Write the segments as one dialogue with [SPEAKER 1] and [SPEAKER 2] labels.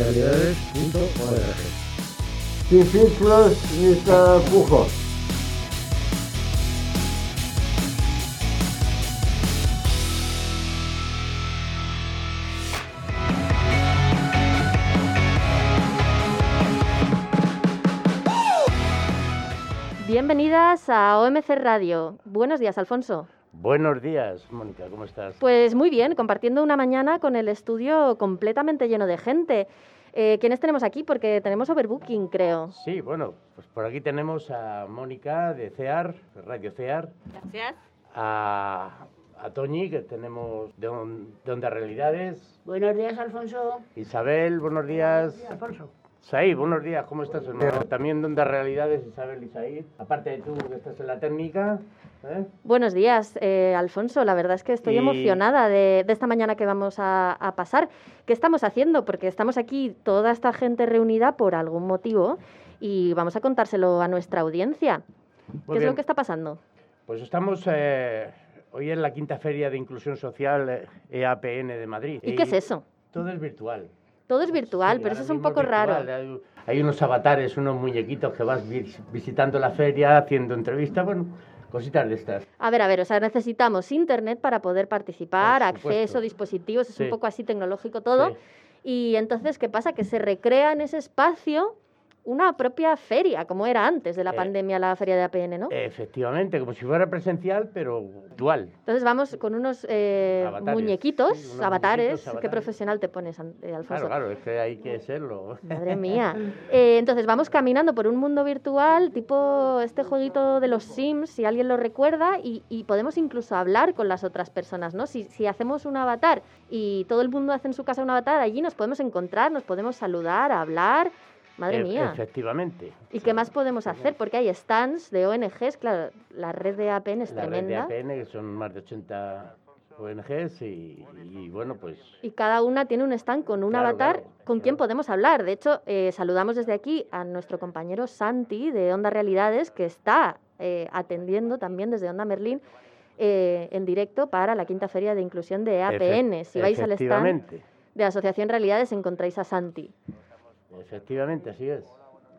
[SPEAKER 1] Sin ni.
[SPEAKER 2] Bienvenidas a OMC Radio. Buenos días, Alfonso.
[SPEAKER 3] Buenos días, Mónica, ¿cómo estás?
[SPEAKER 2] Pues muy bien, compartiendo una mañana con el estudio completamente lleno de gente. Eh, ¿Quiénes tenemos aquí? Porque tenemos overbooking, creo.
[SPEAKER 3] Sí, bueno, pues por aquí tenemos a Mónica de CEAR, Radio CEAR.
[SPEAKER 2] Gracias.
[SPEAKER 3] A, a Toñi, que tenemos de, on- de Onda Realidades.
[SPEAKER 4] Buenos días, Alfonso.
[SPEAKER 3] Isabel, buenos días.
[SPEAKER 4] Alfonso.
[SPEAKER 3] Said, buenos días, ¿cómo estás, hermano? También de Onda Realidades, Isabel y Said. Aparte de tú, que estás en la técnica. ¿eh?
[SPEAKER 2] Buenos días, eh, Alfonso. La verdad es que estoy
[SPEAKER 3] Y-
[SPEAKER 2] emocionada de, de esta mañana que vamos a, a pasar. ¿Qué estamos haciendo? Porque estamos aquí toda esta gente reunida por algún motivo y vamos a contárselo a nuestra audiencia.
[SPEAKER 3] Muy
[SPEAKER 2] ¿Qué es lo que está pasando?
[SPEAKER 3] Pues estamos eh, hoy en la quinta feria de inclusión social eh, EAPN de Madrid.
[SPEAKER 2] ¿Y qué es eso?
[SPEAKER 3] Todo es virtual.
[SPEAKER 2] Todo es virtual,
[SPEAKER 3] Sí,
[SPEAKER 2] pero eso es un poco
[SPEAKER 3] virtual.
[SPEAKER 2] raro.
[SPEAKER 3] Hay, hay unos avatares, unos muñequitos que vas vis- visitando la feria, haciendo entrevistas, bueno, cositas de estas.
[SPEAKER 2] A ver, a ver, o sea, necesitamos internet para poder participar, acceso, dispositivos, es un poco así tecnológico todo.
[SPEAKER 3] Sí.
[SPEAKER 2] Y entonces, ¿qué pasa? Que se recrea en ese espacio una propia feria, como era antes de la
[SPEAKER 3] Eh,
[SPEAKER 2] pandemia, la feria de APN, ¿no?
[SPEAKER 3] Efectivamente, como si fuera presencial, pero dual.
[SPEAKER 2] Entonces vamos con unos eh, muñequitos,
[SPEAKER 3] sí, unos
[SPEAKER 2] avatares.
[SPEAKER 3] muñequitos,
[SPEAKER 2] Qué profesional te pones, eh, Alfonso.
[SPEAKER 3] Claro, claro, es que hay que serlo.
[SPEAKER 2] Madre mía. Eh, entonces vamos caminando por un mundo virtual, tipo este jueguito de los Sims, si alguien lo recuerda, y, y podemos incluso hablar con las otras personas, ¿no? Si, si hacemos un avatar y todo el mundo hace en su casa un avatar, allí nos podemos encontrar, nos podemos saludar, hablar. Madre
[SPEAKER 3] E-
[SPEAKER 2] mía.
[SPEAKER 3] Efectivamente.
[SPEAKER 2] ¿Y qué más podemos hacer? Porque hay stands de ONGs, claro, la red de APN es
[SPEAKER 3] La red de
[SPEAKER 2] tremenda.
[SPEAKER 3] APN, que son más de 80 ONGs, y, y bueno, pues
[SPEAKER 2] Y cada una tiene un stand con un
[SPEAKER 3] Claro,
[SPEAKER 2] avatar
[SPEAKER 3] claro,
[SPEAKER 2] con quien
[SPEAKER 3] claro.
[SPEAKER 2] podemos hablar. De hecho, eh, saludamos desde aquí a nuestro compañero Santi de Onda Realidades, que está eh, atendiendo también desde Onda Merlín eh, en directo para la quinta feria de inclusión de APN.
[SPEAKER 3] efe-
[SPEAKER 2] Si vais al stand de Asociación Realidades encontráis a Santi.
[SPEAKER 3] Efectivamente, así es.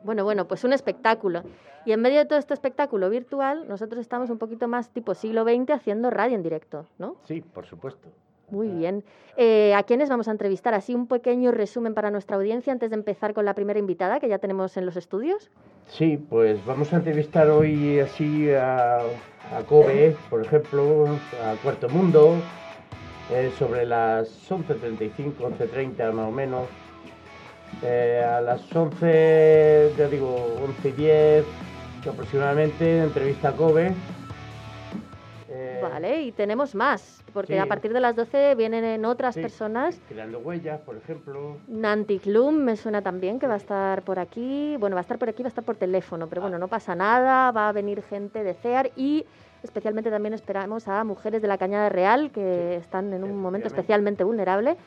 [SPEAKER 2] Bueno, bueno, pues un espectáculo. Y en medio de todo este espectáculo virtual, nosotros estamos un poquito más tipo siglo XX haciendo radio en directo, ¿no?
[SPEAKER 3] Sí, por supuesto.
[SPEAKER 2] Muy bien. Eh, ¿A quiénes vamos a entrevistar? Así un pequeño resumen para nuestra audiencia antes de empezar con la primera invitada que ya tenemos en los estudios.
[SPEAKER 3] Sí, pues vamos a entrevistar hoy así a, a Kobe, por ejemplo, a Cuarto Mundo, eh, sobre las 11.35, 11.30 más o menos. Eh, a las 11, ya digo, 11.10 aproximadamente, entrevista a Kobe. Eh,
[SPEAKER 2] Vale, y tenemos más, porque
[SPEAKER 3] sí.
[SPEAKER 2] a partir de las 12 vienen en otras
[SPEAKER 3] Sí.
[SPEAKER 2] personas.
[SPEAKER 3] Creando huellas, por ejemplo.
[SPEAKER 2] Nanti Klum me suena también que va a estar por aquí. Bueno, va a estar por aquí, va a estar por teléfono, pero bueno, no pasa nada. Va a venir gente de CEAR y especialmente también esperamos a mujeres de la Cañada Real que están en un momento especialmente vulnerable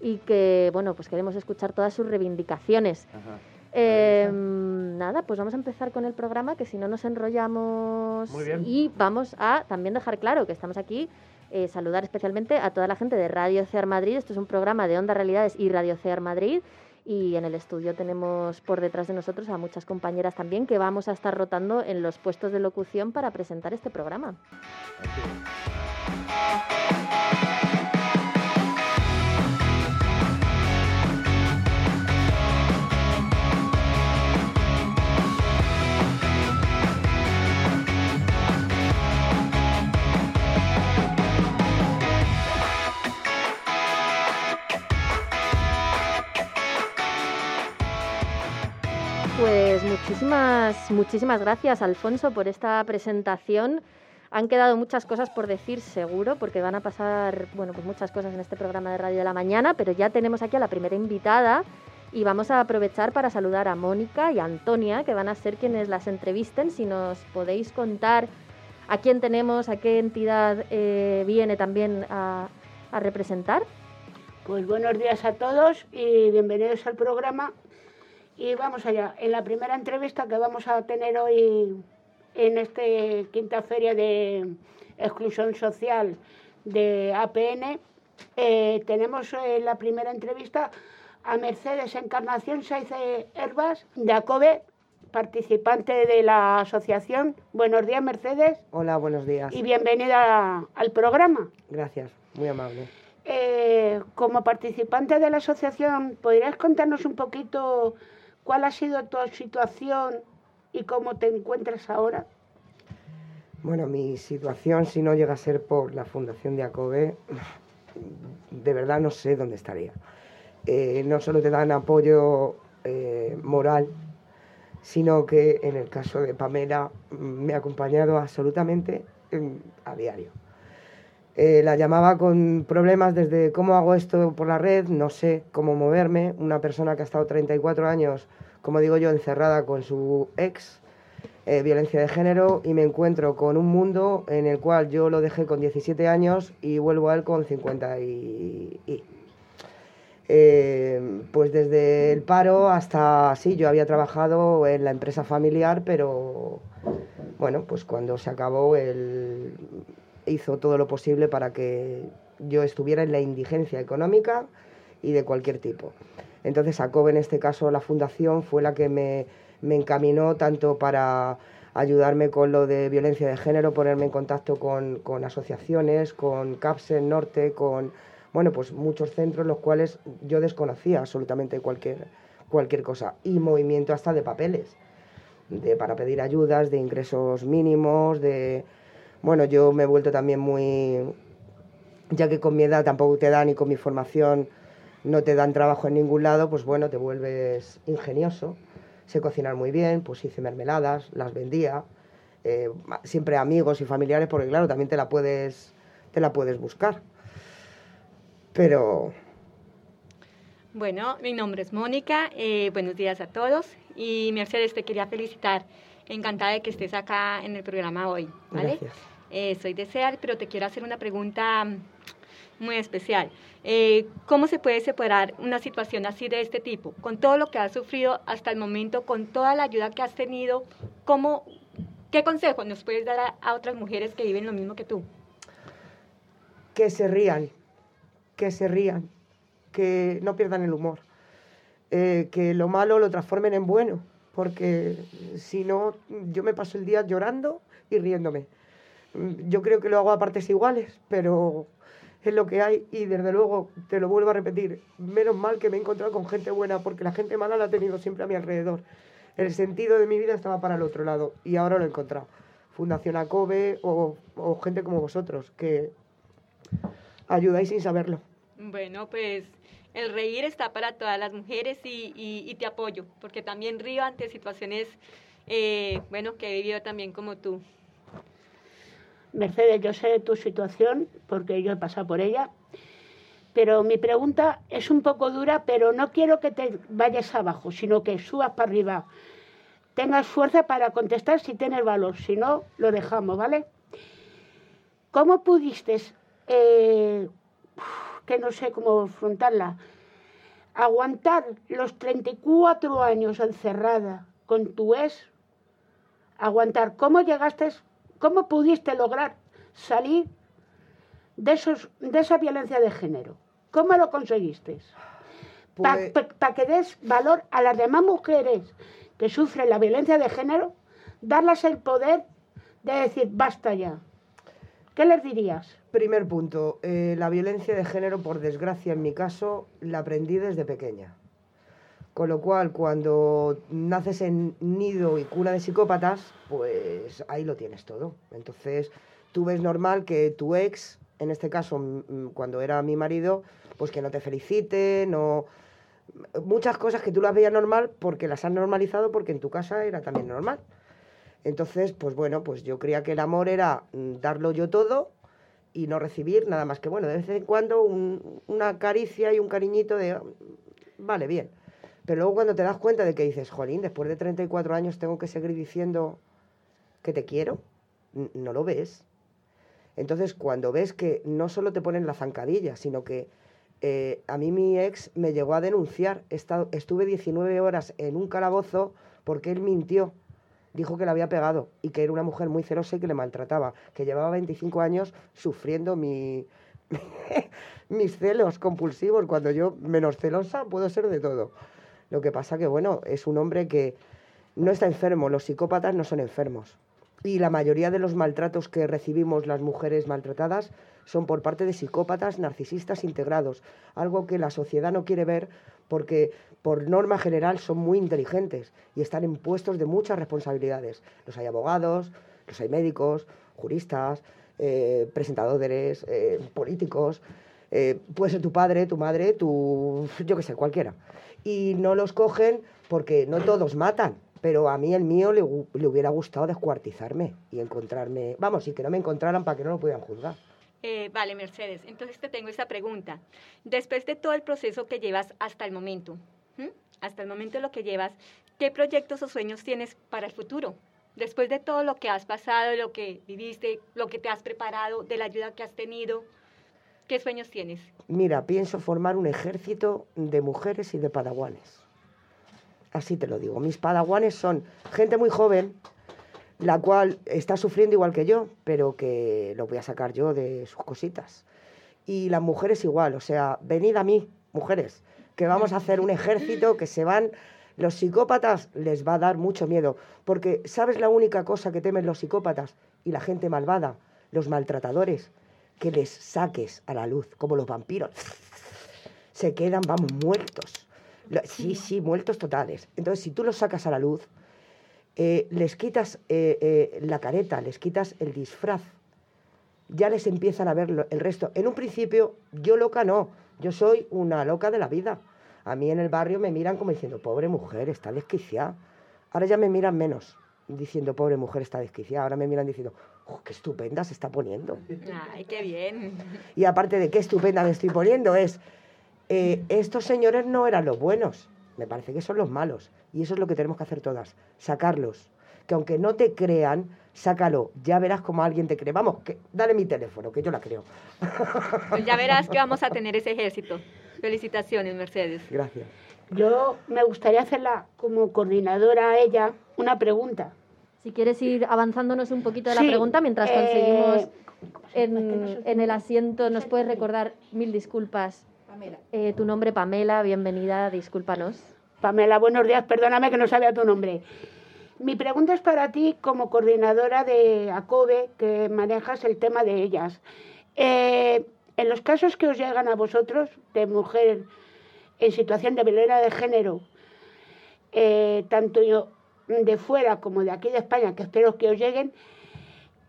[SPEAKER 2] y que, bueno, pues queremos escuchar todas sus reivindicaciones.
[SPEAKER 3] Ajá.
[SPEAKER 2] Eh, nada, pues vamos a empezar con el programa, que si no nos enrollamos.
[SPEAKER 3] Muy bien.
[SPEAKER 2] Y vamos a también dejar claro que estamos aquí, eh, saludar especialmente a toda la gente de Radio CEAR Madrid. Esto es un programa de Onda Realidades y Radio CEAR Madrid. Y en el estudio tenemos por detrás de nosotros a muchas compañeras también que vamos a estar rotando en los puestos de locución para presentar este programa.
[SPEAKER 3] Así
[SPEAKER 2] muchísimas, muchísimas gracias, Alfonso, por esta presentación. Han quedado muchas cosas por decir, seguro, porque van a pasar, bueno, pues muchas cosas en este programa de Radio de la Mañana, pero ya tenemos aquí a la primera invitada y vamos a aprovechar para saludar a Mónica y a Antonia, que van a ser quienes las entrevisten. Si nos podéis contar a quién tenemos, a qué entidad eh, viene también a, a representar.
[SPEAKER 4] Pues buenos días a todos y bienvenidos al programa. Y vamos allá. En la primera entrevista que vamos a tener hoy en esta quinta feria de exclusión social de APN, eh, tenemos en la primera entrevista a Mercedes Encarnación Saiz Herbas de ACOBE, participante de la asociación. Buenos días, Mercedes.
[SPEAKER 5] Hola, buenos días.
[SPEAKER 4] Y bienvenida al programa.
[SPEAKER 5] Gracias, muy amable.
[SPEAKER 4] Eh, como participante de la asociación, ¿podrías contarnos un poquito cuál ha sido tu situación y cómo te encuentras ahora?
[SPEAKER 5] Bueno, mi situación, si no llega a ser por la Fundación de ACOBE, de verdad no sé dónde estaría. Eh, no solo te dan apoyo eh, moral, sino que en el caso de Pamela me ha acompañado absolutamente a diario. Eh, la llamaba con problemas desde cómo hago esto por la red, no sé cómo moverme. Una persona que ha estado 34 años, como digo yo, encerrada con su ex, eh, violencia de género, y me encuentro con un mundo en el cual yo lo dejé con 17 años y vuelvo a él con 50 y... Eh, pues desde el paro hasta, sí, yo había trabajado en la empresa familiar, pero bueno, pues cuando se acabó el, hizo todo lo posible para que yo estuviera en la indigencia económica y de cualquier tipo. Entonces, ACOB, en este caso, la fundación, fue la que me, encaminó tanto para ayudarme con lo de violencia de género, ponerme en contacto con, asociaciones, con CAPSEN Norte, con bueno, pues muchos centros los cuales yo desconocía absolutamente cualquier, cualquier cosa. Y movimiento hasta de papeles, de, para pedir ayudas, de ingresos mínimos, de bueno, yo me he vuelto también muy, ya que con mi edad tampoco te dan y con mi formación no te dan trabajo en ningún lado, pues bueno, te vuelves ingenioso. Sé cocinar muy bien, pues hice mermeladas, las vendía, eh, siempre amigos y familiares, porque claro, también te la puedes, te la puedes buscar. Pero...
[SPEAKER 6] Bueno, mi nombre es Mónica, eh, buenos días a todos y Mercedes te quería felicitar, encantada de que estés acá en el programa hoy, ¿vale? Gracias. Eh, soy de SEAR, pero te quiero hacer una pregunta mm, muy especial. Eh, ¿Cómo se puede separar una situación así de este tipo? Con todo lo que has sufrido hasta el momento, con toda la ayuda que has tenido, ¿cómo, ¿qué consejo nos puedes dar a, otras mujeres que viven lo mismo que tú?
[SPEAKER 5] Que se rían, que se rían, que no pierdan el humor, eh, que lo malo lo transformen en bueno, porque si no, yo me paso el día llorando y riéndome. Yo creo que lo hago a partes iguales, pero es lo que hay y desde luego te lo vuelvo a repetir, menos mal que me he encontrado con gente buena porque la gente mala la he tenido siempre a mi alrededor. El sentido de mi vida estaba para el otro lado y ahora lo he encontrado. Fundación ACOBE o, gente como vosotros que ayudáis sin saberlo.
[SPEAKER 6] Bueno, pues el reír está para todas las mujeres y, te apoyo, porque también río ante situaciones, eh, bueno, que he vivido también como tú.
[SPEAKER 4] Mercedes, yo sé tu situación porque yo he pasado por ella, pero mi pregunta es un poco dura, pero no quiero que te vayas abajo, sino que subas para arriba. Tengas fuerza para contestar si tienes valor, si no, lo dejamos, ¿vale? ¿Cómo pudiste, eh, que no sé cómo afrontarla, aguantar los 34 años encerrada con tu ex? Aguantar, ¿cómo llegaste ¿Cómo pudiste lograr salir de, esos, de esa violencia de género? ¿Cómo lo conseguiste? Para pues que des valor a las demás mujeres que sufren la violencia de género, darles el poder de decir, basta ya. ¿Qué les dirías?
[SPEAKER 5] Primer punto, eh, la violencia de género, por desgracia en mi caso, la aprendí desde pequeña. Con lo cual, cuando naces en nido y cuna de psicópatas, pues ahí lo tienes todo. Entonces, tú ves normal que tu ex, en este caso, cuando era mi marido, pues que no te felicite, no... Muchas cosas que tú las veías normal porque las has normalizado porque en tu casa era también normal. Entonces, pues bueno, pues yo creía que el amor era mm, darlo yo todo y no recibir nada más que, bueno, de vez en cuando una caricia y un cariñito de, vale, bien. Pero luego cuando te das cuenta de que dices, jolín, después de 34 años tengo que seguir diciendo que te quiero, no lo ves. Entonces cuando ves que no solo te ponen la zancadilla, sino que eh, a mí mi ex me llegó a denunciar, estuve 19 horas en un calabozo porque él mintió, dijo que le había pegado y que era una mujer muy celosa y que le maltrataba, que llevaba 25 años sufriendo mi, mis celos compulsivos. Cuando yo menos celosa puedo ser de todo. Lo que pasa que, bueno, es un hombre que no está enfermo. Los psicópatas no son enfermos. Y la mayoría de los maltratos que recibimos las mujeres maltratadas son por parte de psicópatas narcisistas integrados, algo que la sociedad no quiere ver porque por norma general son muy inteligentes y están en puestos de muchas responsabilidades. Los hay abogados, los hay médicos, juristas, eh, presentadores, eh, políticos, eh, puede ser tu padre, tu madre, tu, yo qué sé, cualquiera. Y no los cogen porque no todos matan, pero a mí el mío le, le, hubiera gustado descuartizarme y encontrarme, vamos, y que no me encontraran para que no lo pudieran juzgar.
[SPEAKER 6] vale, Mercedes, entonces te tengo esta pregunta. Después de todo el proceso que llevas hasta el momento, hasta el momento lo que llevas, ¿qué proyectos o sueños tienes para el futuro? Después de todo lo que has pasado, lo que viviste, lo que te has preparado, de la ayuda que has tenido, ¿qué sueños tienes?
[SPEAKER 5] Mira, pienso formar un ejército de mujeres y de padawanes. Así te lo digo. Mis padawanes son gente muy joven, la cual está sufriendo igual que yo, pero que lo voy a sacar yo de sus cositas. Y las mujeres igual, o sea, venid a mí, mujeres, que vamos a hacer un ejército que se van los psicópatas les va a dar mucho miedo, porque ¿sabes la única cosa que temen los psicópatas y la gente malvada, los maltratadores? Que les saques a la luz, como los vampiros. Se quedan, vamos, muertos. Sí, sí, muertos totales. Entonces, si tú los sacas a la luz, eh, les quitas eh, eh, la careta, les quitas el disfraz, ya les empiezan a ver el resto. En un principio, yo loca no, yo soy una loca de la vida. A mí en el barrio me miran como diciendo, pobre mujer, está desquiciada. Ahora ya me miran menos, diciendo, pobre mujer, está desquiciada. Ahora me miran diciendo, oh, qué estupenda se está poniendo.
[SPEAKER 6] Ay, qué bien.
[SPEAKER 5] Y aparte de qué estupenda me estoy poniendo, es, eh, estos señores no eran los buenos, me parece que son los malos. Y eso es lo que tenemos que hacer todas, sacarlos. Que aunque no te crean, sácalo. Ya verás cómo alguien te cree. Vamos, que, dale mi teléfono, que yo la creo.
[SPEAKER 6] Pues ya verás que vamos a tener ese ejército. Felicitaciones, Mercedes.
[SPEAKER 5] Gracias.
[SPEAKER 4] Yo me gustaría hacerla como coordinadora a ella una pregunta.
[SPEAKER 2] Si quieres ir avanzándonos un poquito de la pregunta mientras eh, conseguimos en, el asiento, nos puedes recordar mil disculpas. Pamela. Eh, tu nombre, Pamela, bienvenida, discúlpanos.
[SPEAKER 4] Pamela, buenos días, perdóname que no sabía tu nombre. Mi pregunta es para ti como coordinadora de ACOBE, que manejas el tema de ellas. Eh, en los casos que os llegan a vosotros de mujer en situación de violencia de género, eh, tanto de fuera como de aquí de España, que espero que os lleguen,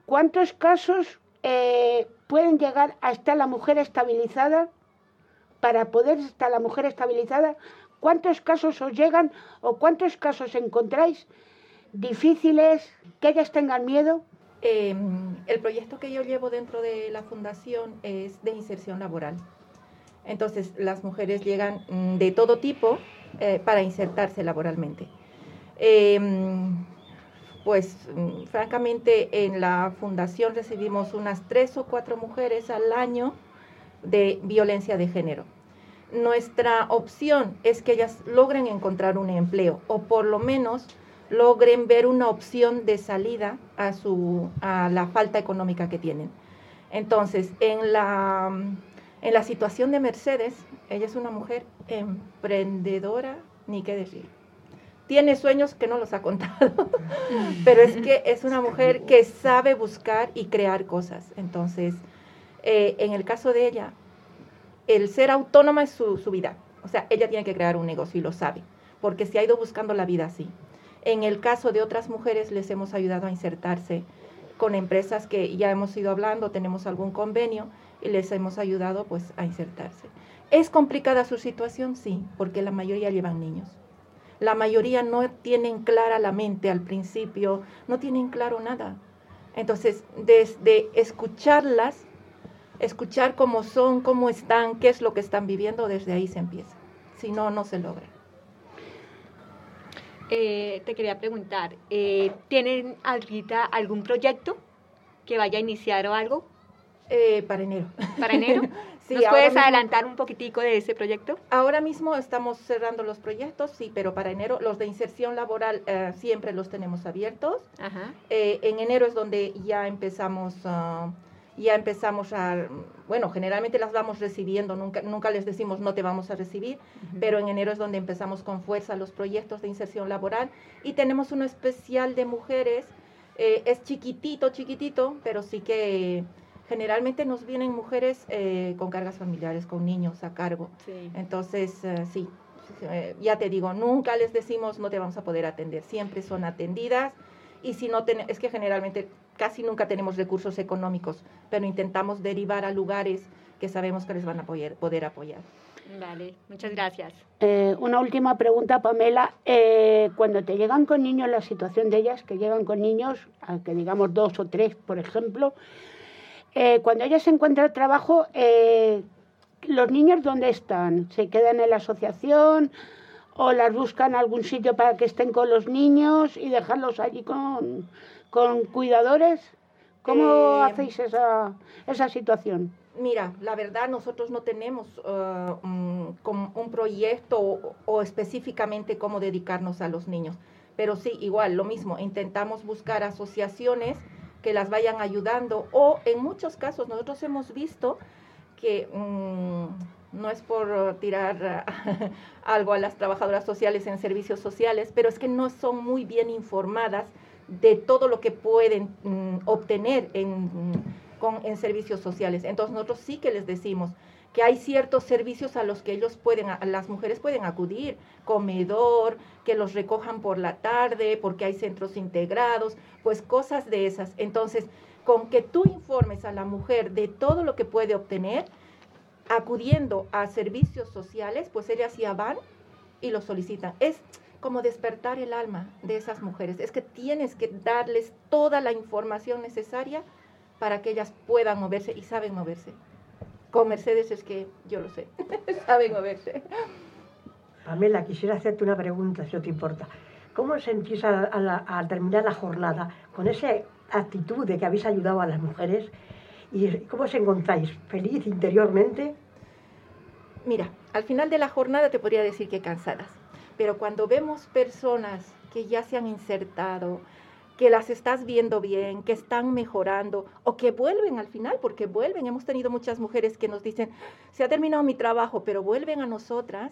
[SPEAKER 4] ¿cuántos casos eh, pueden llegar a estar la mujer estabilizada? Para poder estar la mujer estabilizada, ¿cuántos casos os llegan o cuántos casos encontráis difíciles, que ellas tengan miedo?
[SPEAKER 7] Em, el proyecto que yo llevo dentro de la fundación es de inserción laboral. Entonces, las mujeres llegan mm, de todo tipo eh, para insertarse laboralmente. Em, pues, mm, francamente, en la fundación recibimos unas tres o cuatro mujeres al año de violencia de género. Nuestra opción es que ellas logren encontrar un empleo o por lo menos logren ver una opción de salida a, su, a la falta económica que tienen. Entonces, en la, en la situación de Mercedes, ella es una mujer emprendedora, ni qué decir. Tiene sueños que no los ha contado, pero es que es una mujer que sabe buscar y crear cosas. Entonces, eh, en el caso de ella, el ser autónoma es su, su vida. O sea, ella tiene que crear un negocio y lo sabe, porque se ha ido buscando la vida así. En el caso de otras mujeres les hemos ayudado a insertarse con empresas que ya hemos ido hablando, tenemos algún convenio y les hemos ayudado pues a insertarse. ¿Es complicada su situación? Sí, porque la mayoría llevan niños. La mayoría no tienen clara la mente al principio, no tienen claro nada. Entonces, desde escucharlas, escuchar cómo son, cómo están, qué es lo que están viviendo, desde ahí se empieza. Si no, no se logra.
[SPEAKER 6] Eh, te quería preguntar, eh, ¿tienen ahorita algún proyecto que vaya a iniciar o algo?
[SPEAKER 7] Eh, para enero.
[SPEAKER 6] ¿Para enero? sí, ¿Nos puedes adelantar un poquitico de ese proyecto?
[SPEAKER 7] Ahora mismo estamos cerrando los proyectos, sí, pero para enero los de inserción laboral siempre los tenemos abiertos. Ajá. en enero es donde ya empezamos, ah, ya empezamos a, bueno, generalmente las vamos recibiendo, nunca, nunca les decimos no te vamos a recibir, pero en enero es donde empezamos con fuerza los proyectos de inserción laboral y tenemos uno especial de mujeres, eh, es chiquitito, chiquitito, pero sí que generalmente nos vienen mujeres eh, con cargas familiares, con niños a cargo. Entonces, eh, sí, ya te digo, nunca les decimos no te vamos a poder atender, siempre son atendidas y si no, es que generalmente casi nunca tenemos recursos económicos, pero intentamos derivar a lugares que sabemos que les van a poder, poder apoyar.
[SPEAKER 6] Vale, muchas gracias.
[SPEAKER 4] Eh, una última pregunta, Pamela. Eh, cuando te llegan con niños, la situación de ellas, que llegan con niños, que digamos dos o tres, por ejemplo, eh, cuando ellas se encuentran trabajo, ¿los niños dónde están? ¿Se quedan en la asociación? ¿O las buscan algún sitio para que estén con los niños y dejarlos allí con, con cuidadores? ¿Cómo eh, hacéis esa, esa situación?
[SPEAKER 7] Mira, la verdad nosotros no tenemos uh, un, un, proyecto o, específicamente cómo dedicarnos a los niños, pero sí, igual, lo mismo, intentamos buscar asociaciones que las vayan ayudando o en muchos casos nosotros hemos visto que mm, no es por tirar algo a las trabajadoras sociales en servicios sociales, pero es que no son muy bien informadas de todo lo que pueden mm, obtener en, con, en servicios sociales. Entonces nosotros sí que les decimos que hay ciertos servicios a los que ellos pueden, las mujeres pueden acudir, comedor, que los recojan por la tarde, porque hay centros integrados, pues cosas de esas. Entonces, con que tú informes a la mujer de todo lo que puede obtener, acudiendo a servicios sociales, pues ellas ya van y lo solicitan. Es como despertar el alma de esas mujeres. Es que tienes que darles toda la información necesaria para que ellas puedan moverse y saben moverse. Con Mercedes es que yo lo sé, saben moverse.
[SPEAKER 8] Pamela, quisiera hacerte una pregunta, si no te importa. ¿Cómo sentís al terminar la jornada con esa actitud de que habéis ayudado a las mujeres? ¿Y cómo os encontráis? ¿Feliz interiormente?
[SPEAKER 7] Mira, al final de la jornada te podría decir que cansadas pero cuando vemos personas que ya se han insertado, que las estás viendo bien, que están mejorando o que vuelven al final, porque vuelven. Hemos tenido muchas mujeres que nos dicen, se ha terminado mi trabajo, pero vuelven a nosotras,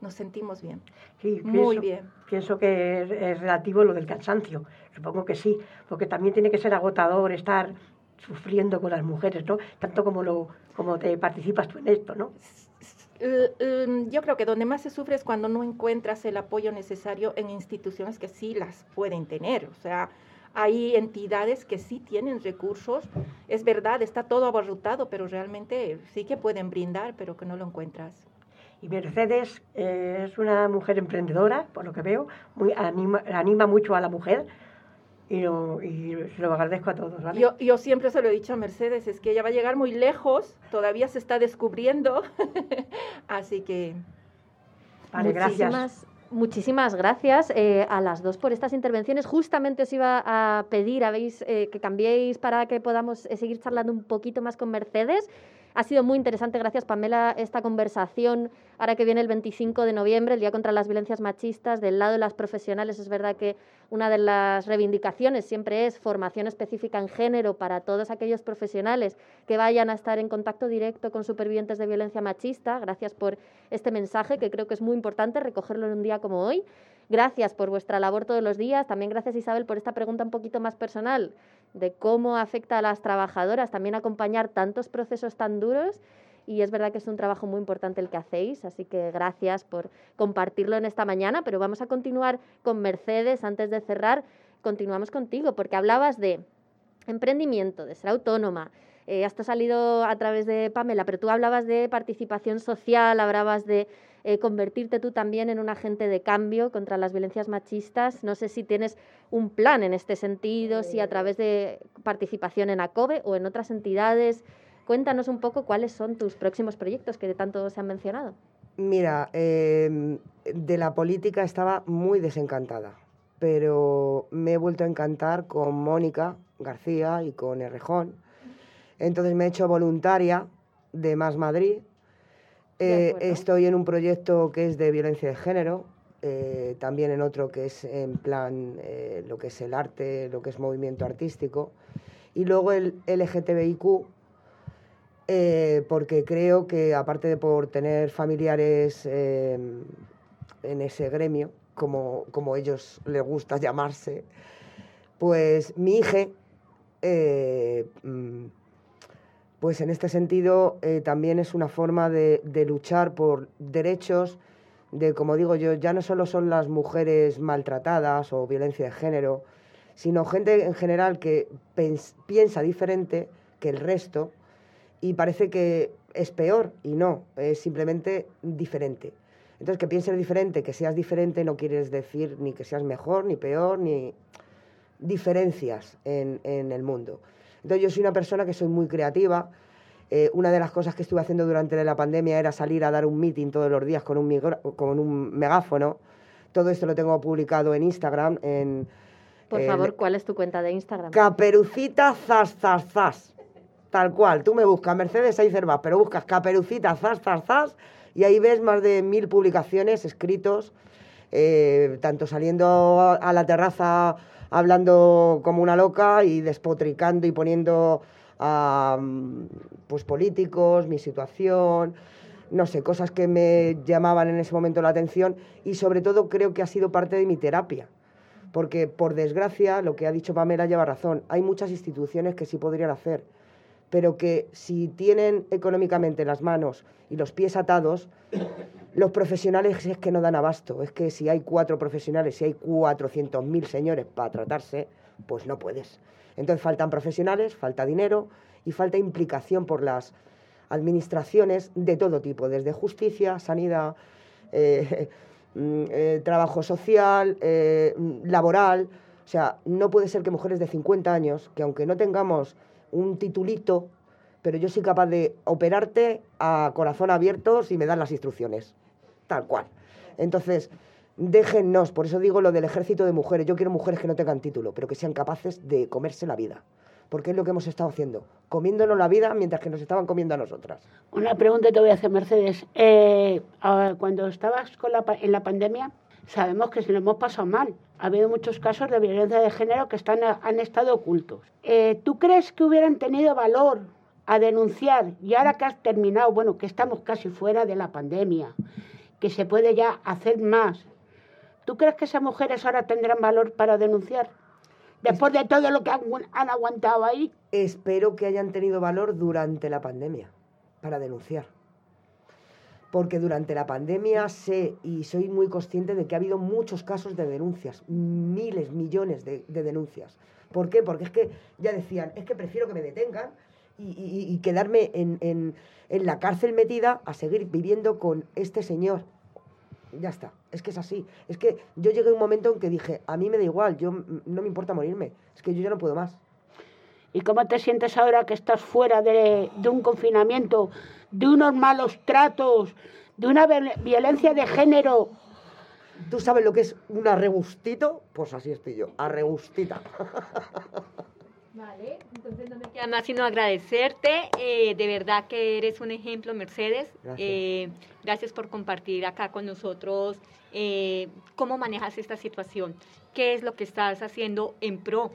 [SPEAKER 7] nos sentimos bien.
[SPEAKER 8] Sí, muy bien. Pienso que es, relativo lo del cansancio. Supongo que sí, porque también tiene que ser agotador estar sufriendo con las mujeres, ¿no? Tanto como, lo, como te participas tú en esto, ¿no?
[SPEAKER 7] Em, yo creo que donde más se sufre es cuando no encuentras el apoyo necesario en instituciones que sí las pueden tener. O sea, hay entidades que sí tienen recursos. Es verdad, está todo abarrotado, pero realmente sí que pueden brindar, pero que no lo encuentras.
[SPEAKER 8] Y Mercedes eh, es una mujer emprendedora, por lo que veo, muy anima mucho a la mujer y lo, y lo agradezco a todos.
[SPEAKER 7] Yo, yo siempre se lo he dicho a Mercedes, es que ella va a llegar muy lejos, todavía se está descubriendo, así que...
[SPEAKER 2] Vale, gracias. Muchísimas gracias eh, a las dos por estas intervenciones. Justamente os iba a pedir habéis, eh, que cambiéis para que podamos eh, seguir charlando un poquito más con Mercedes. Ha sido muy interesante, gracias Pamela, esta conversación. Ahora que viene el 25 de noviembre, el Día contra las Violencias Machistas, del lado de las profesionales, es verdad que una de las reivindicaciones siempre es formación específica en género para todos aquellos profesionales que vayan a estar en contacto directo con supervivientes de violencia machista. Gracias por este mensaje, que creo que es muy importante recogerlo en un día como hoy. Gracias por vuestra labor todos los días. También gracias Isabel por esta pregunta un poquito más personal de cómo afecta a las trabajadoras también acompañar tantos procesos tan duros y es verdad que es un trabajo muy importante el que hacéis, así que gracias por compartirlo en esta mañana, pero vamos a continuar con Mercedes antes de cerrar. Continuamos contigo porque hablabas de emprendimiento, de ser autónoma. Eh, esto ha salido a través de Pamela, pero tú hablabas de participación social, hablabas de eh, convertirte tú también en un agente de cambio contra las violencias machistas. No sé si tienes un plan en este sentido, si a través de participación en ACOBE o en otras entidades. Cuéntanos un poco cuáles son tus próximos proyectos que de tanto se han mencionado.
[SPEAKER 5] Mira, em, de la política estaba muy desencantada, pero me he vuelto a encantar con Mónica García y con Errejón. Entonces me he hecho voluntaria de Más Madrid eh, estoy en un proyecto que es de violencia de género, eh, también en otro que es en plan eh, lo que es el arte, lo que es movimiento artístico. Y luego el LGTBIQ, eh, porque creo que aparte de por tener familiares eh, en ese gremio, como, como ellos les gusta llamarse, pues mi hija, eh, mm, pues en este sentido también es una forma de, de luchar por derechos de, como digo yo, ya no solo son las mujeres maltratadas o violencia de género, sino gente en general que piensa diferente que el resto y parece que es peor y no, es simplemente diferente. Entonces, que pienses diferente, que seas diferente, no quieres decir ni que seas mejor, ni peor, ni diferencias en, el mundo. Entonces, yo soy una persona que soy muy creativa. Eh, una de las cosas que estuve haciendo durante la pandemia era salir a dar un meeting todos los días con un, con un megáfono. Todo esto lo tengo publicado en Instagram, en
[SPEAKER 2] por favor, ¿cuál es tu cuenta de Instagram?
[SPEAKER 5] Caperucita Zas Zas Zas. Tal cual. Tú me buscas Mercedes Cervas, pero buscas Caperucita Zas Zas Zas y ahí ves más de mil publicaciones, escritos, eh, tanto saliendo a la terraza hablando como una loca y despotricando y poniendo a pues, políticos, mi situación, no sé, cosas que me llamaban en ese momento la atención y sobre todo creo que ha sido parte de mi terapia. Porque por desgracia, lo que ha dicho Pamela lleva razón, hay muchas instituciones que sí podrían hacer, pero que si tienen económicamente las manos y los pies atados, los profesionales es que no dan abasto, es que si hay cuatro profesionales, si hay 400.000 señores para tratarse, pues no puedes. Entonces faltan profesionales, falta dinero y falta implicación por las administraciones de todo tipo, desde justicia, sanidad, eh, Mm, eh, trabajo social, eh, mm, laboral. O sea, no puede ser que mujeres de 50 años, que aunque no tengamos un titulito, pero yo soy capaz de operarte a corazón abierto si me dan las instrucciones. Tal cual. Entonces, déjennos, por eso digo lo del ejército de mujeres. Yo quiero mujeres que no tengan título, pero que sean capaces de comerse la vida porque es lo que hemos estado haciendo, comiéndonos la vida mientras que nos estaban comiendo a nosotras.
[SPEAKER 4] Una pregunta te voy a hacer, Mercedes. Eh, cuando estabas en la pandemia, sabemos que se lo hemos pasado mal. Ha habido muchos casos de violencia de género que están, han estado ocultos. Eh, ¿Tú crees que hubieran tenido valor a denunciar y ahora que has terminado, bueno, que estamos casi fuera de la pandemia, que se puede ya hacer más? ¿Tú crees que esas mujeres ahora tendrán valor para denunciar? después de todo lo que han, aguantado ahí.
[SPEAKER 5] Espero que hayan tenido valor durante la pandemia para denunciar. Porque durante la pandemia sé y soy muy consciente de que ha habido muchos casos de denuncias, miles, millones de, denuncias. ¿Por qué? Porque es que ya decían, es que prefiero que me detengan y, quedarme en, en la cárcel metida a seguir viviendo con este señor ya está. Es que es así. Es que yo llegué a un momento en que dije, a mí me da igual, yo no me importa morirme. Es que yo ya no puedo más.
[SPEAKER 4] ¿Y cómo te sientes ahora que estás fuera de, un confinamiento, de unos malos tratos, de una violencia de género?
[SPEAKER 5] ¿Tú sabes lo que es un arregustito? Pues así estoy yo, arregustita.
[SPEAKER 6] Vale, entonces no me queda más sino agradecerte. Eh, de verdad que eres un ejemplo, Mercedes. Gracias, eh, gracias por compartir acá con nosotros eh, cómo manejas esta situación, qué es lo que estás haciendo en pro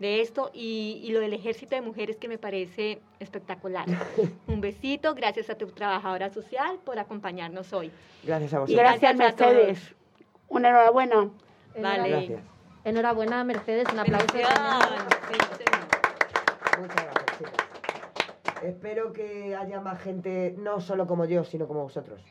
[SPEAKER 6] de esto y, lo del ejército de mujeres que me parece espectacular. Un besito, gracias a tu trabajadora social por acompañarnos hoy.
[SPEAKER 5] Gracias a vosotros.
[SPEAKER 4] Y gracias, Mercedes. Una enhorabuena.
[SPEAKER 2] Vale. Gracias. Enhorabuena, Mercedes, un aplauso.
[SPEAKER 5] Muchas gracias, Espero que haya más gente, no solo como yo, sino como vosotros.